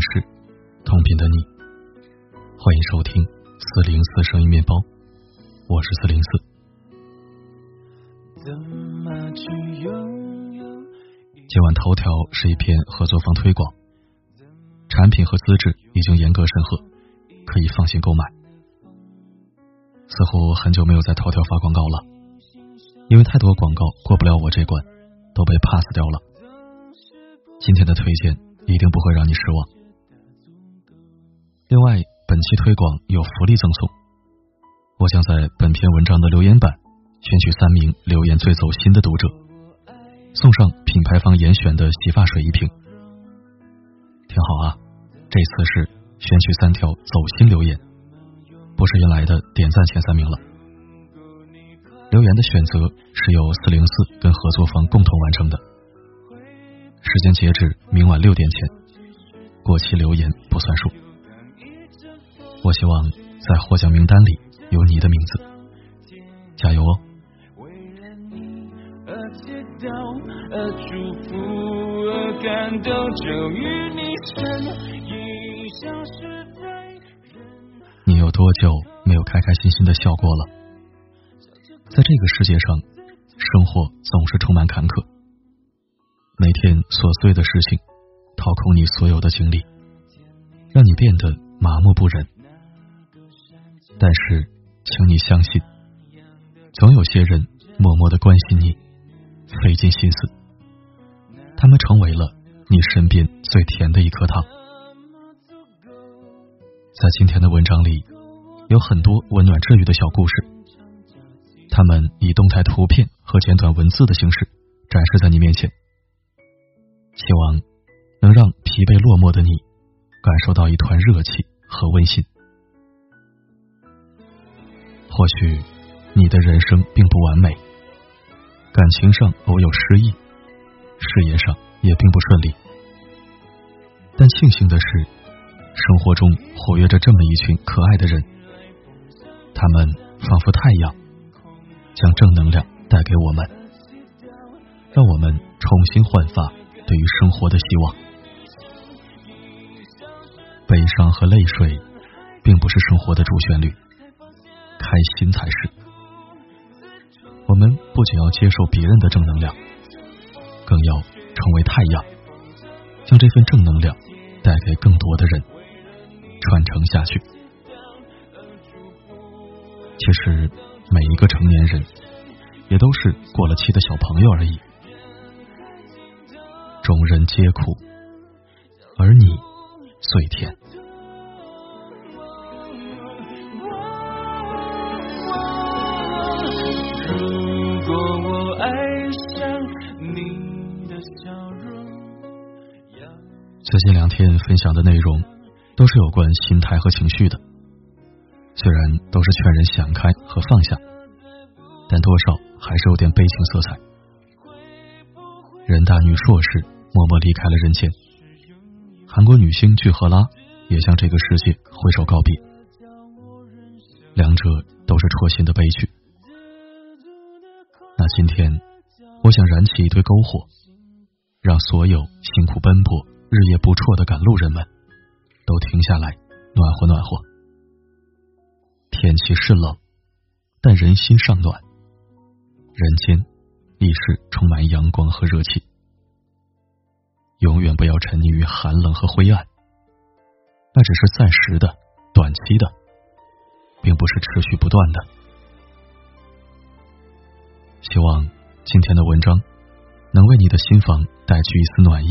事，同频的你，欢迎收听四零四声音面包，我是四零四。今晚头条是一篇合作方推广，产品和资质已经严格审核，可以放心购买。似乎很久没有在头条发广告了，因为太多广告过不了我这关，都被 pass 掉了。今天的推荐一定不会让你失望。另外，本期推广有福利赠送，我将在本篇文章的留言板选取三名留言最走心的读者。送上品牌方严选的洗发水一瓶，挺好啊！这次是选取三条走心留言，不是原来的点赞前三名了。留言的选择是由四零四跟合作方共同完成的，时间截止明晚六点前，过期留言不算数。我希望在获奖名单里有你的名字，加油哦！你有多久没有开开心心的笑过了？在这个世界上，生活总是充满坎坷，每天琐碎的事情掏空你所有的精力，让你变得麻木不仁。但是，请你相信，总有些人默默的关心你。费尽心思，他们成为了你身边最甜的一颗糖。在今天的文章里，有很多温暖治愈的小故事，他们以动态图片和简短文字的形式展示在你面前，希望能让疲惫落寞的你感受到一团热气和温馨。或许你的人生并不完美。感情上偶有失意，事业上也并不顺利，但庆幸的是，生活中活跃着这么一群可爱的人，他们仿佛太阳，将正能量带给我们，让我们重新焕发对于生活的希望。悲伤和泪水并不是生活的主旋律，开心才是。我们不仅要接受别人的正能量，更要成为太阳，将这份正能量带给更多的人，传承下去。其实，每一个成年人也都是过了期的小朋友而已。众人皆苦，而你最甜。最近两天分享的内容都是有关心态和情绪的，虽然都是劝人想开和放下，但多少还是有点悲情色彩。人大女硕士默默离开了人间，韩国女星具赫拉也向这个世界挥手告别，两者都是戳心的悲剧。那今天，我想燃起一堆篝火，让所有辛苦奔波。日夜不辍的赶路人们，都停下来暖和暖和。天气是冷，但人心尚暖。人间亦是充满阳光和热气。永远不要沉溺于寒冷和灰暗，那只是暂时的、短期的，并不是持续不断的。希望今天的文章能为你的心房带去一丝暖意。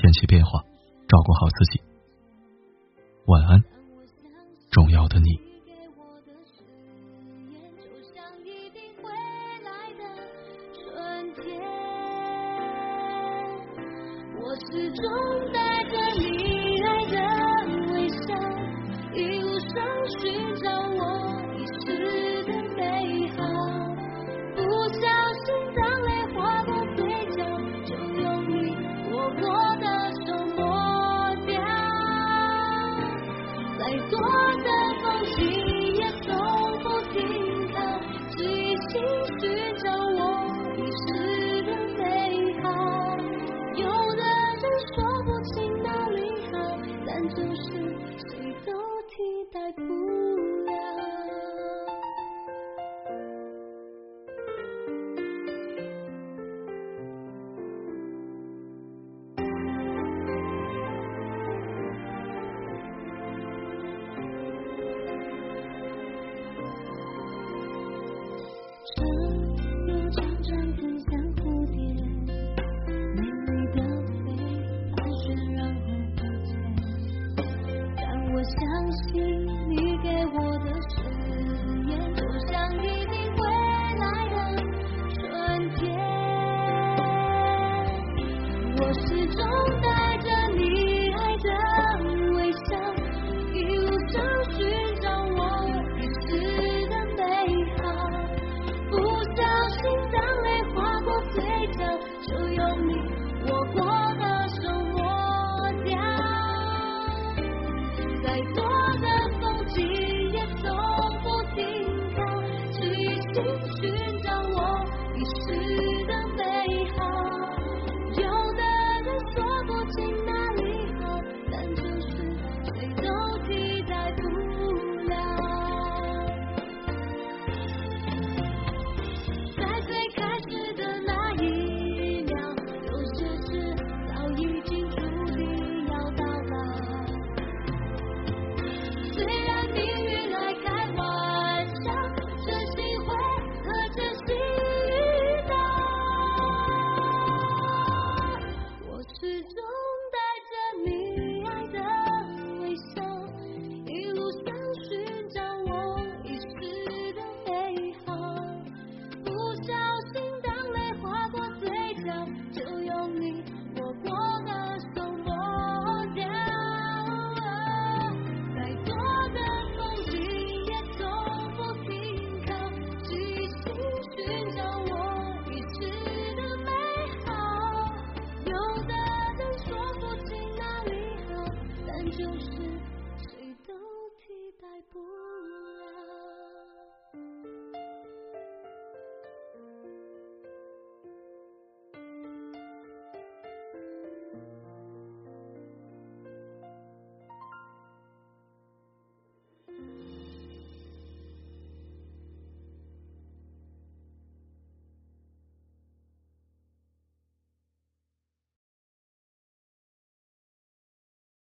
天气变化，照顾好自己。晚安，重要的你。